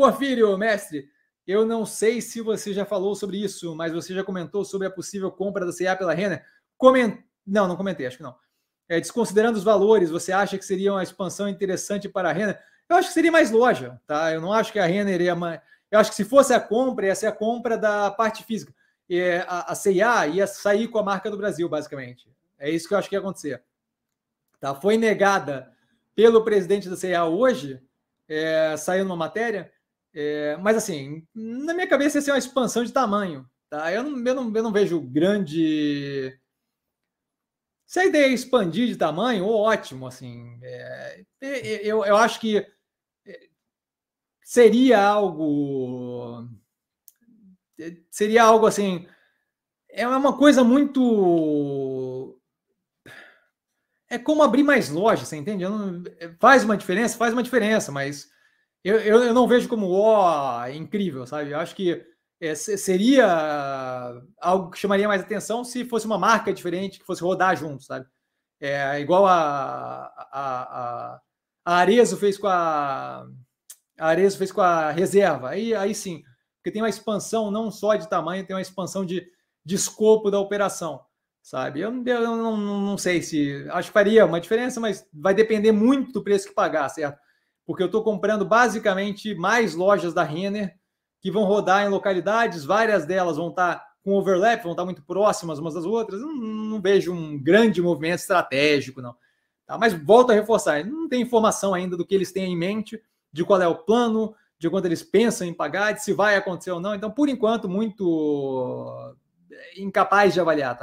Porfírio, mestre, eu não sei se você já falou sobre isso, mas você já comentou sobre a possível compra da CA pela Renner? Coment... Não, não comentei, acho que não. É, desconsiderando os valores, você acha que seria uma expansão interessante para a Renner? Eu acho que seria mais loja, tá? Eu não acho que a Renner ia. Eu acho que se fosse a compra, ia ser a compra da parte física. E a, a CIA ia sair com a marca do Brasil, basicamente. É isso que eu acho que ia acontecer. Tá? Foi negada pelo presidente da CIA hoje, é, saiu numa matéria, é, mas assim, na minha cabeça ia ser uma expansão de tamanho. Tá? Eu, não, eu, não, eu não vejo grande. Se a ideia é expandir de tamanho, ótimo. Assim, é, eu, eu acho que é, seria algo. Seria algo assim. É uma coisa muito é como abrir mais lojas, você entende? Não, faz uma diferença, faz uma diferença, mas eu, eu, eu não vejo como ó, incrível, sabe? Eu acho que é, seria algo que chamaria mais atenção se fosse uma marca diferente que fosse rodar junto, sabe? É igual a, a, a, a Arezo fez com a, a Arezo fez com a reserva. Aí, aí sim, porque tem uma expansão não só de tamanho, tem uma expansão de, de escopo da operação sabe? Eu, eu não, não, sei se. Acho que faria uma diferença, mas vai depender muito do preço que pagar, certo? Porque eu estou comprando basicamente mais lojas da Renner que vão rodar em localidades, várias delas vão estar tá com overlap, vão estar tá muito próximas umas das outras. Não, não vejo um grande movimento estratégico, não. Tá? Mas volto a reforçar: não tem informação ainda do que eles têm em mente, de qual é o plano, de quanto eles pensam em pagar, de se vai acontecer ou não. Então, por enquanto, muito incapaz de avaliar, tá?